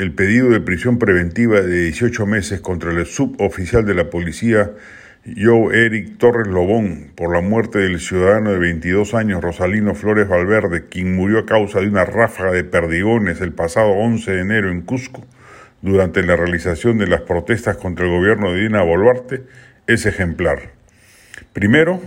el pedido de prisión preventiva de 18 meses contra el suboficial de la policía Joe Eric Torres Lobón por la muerte del ciudadano de 22 años Rosalino Flores Valverde, quien murió a causa de una ráfaga de perdigones el pasado 11 de enero en Cusco durante la realización de las protestas contra el gobierno de Dina Boluarte, es ejemplar. Primero,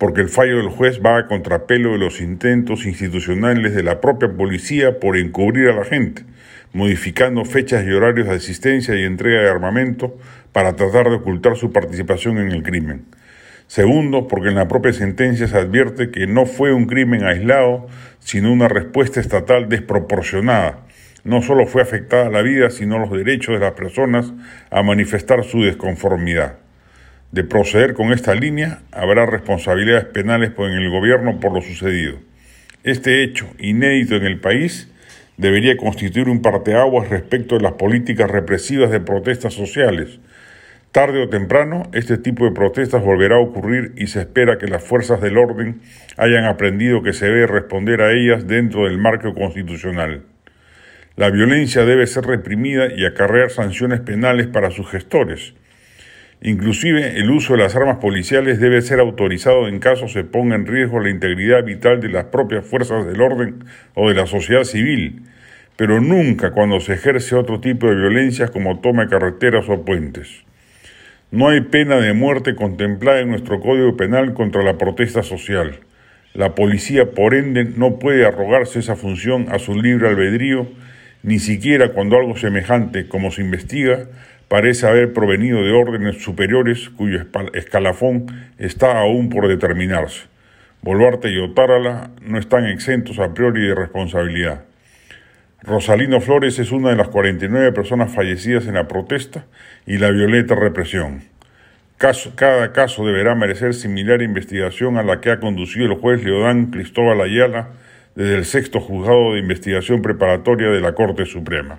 porque el fallo del juez va a contrapelo de los intentos institucionales de la propia policía por encubrir a la gente, modificando fechas y horarios de asistencia y entrega de armamento para tratar de ocultar su participación en el crimen. Segundo, porque en la propia sentencia se advierte que no fue un crimen aislado, sino una respuesta estatal desproporcionada. No solo fue afectada la vida, sino los derechos de las personas a manifestar su desconformidad de proceder con esta línea, habrá responsabilidades penales en el gobierno por lo sucedido. Este hecho, inédito en el país, debería constituir un parteaguas respecto de las políticas represivas de protestas sociales. Tarde o temprano, este tipo de protestas volverá a ocurrir y se espera que las fuerzas del orden hayan aprendido que se debe responder a ellas dentro del marco constitucional. La violencia debe ser reprimida y acarrear sanciones penales para sus gestores. Inclusive el uso de las armas policiales debe ser autorizado en caso se ponga en riesgo la integridad vital de las propias fuerzas del orden o de la sociedad civil, pero nunca cuando se ejerce otro tipo de violencias como toma de carreteras o puentes. No hay pena de muerte contemplada en nuestro Código Penal contra la protesta social. La policía, por ende, no puede arrogarse esa función a su libre albedrío, ni siquiera cuando algo semejante, como se investiga, parece haber provenido de órdenes superiores cuyo escalafón está aún por determinarse. Boluarte y Otárala no están exentos a priori de responsabilidad. Rosalino Flores es una de las 49 personas fallecidas en la protesta y la violenta represión. cada caso deberá merecer similar investigación a la que ha conducido el juez Leodán Cristóbal Ayala desde el sexto juzgado de investigación preparatoria de la Corte Suprema.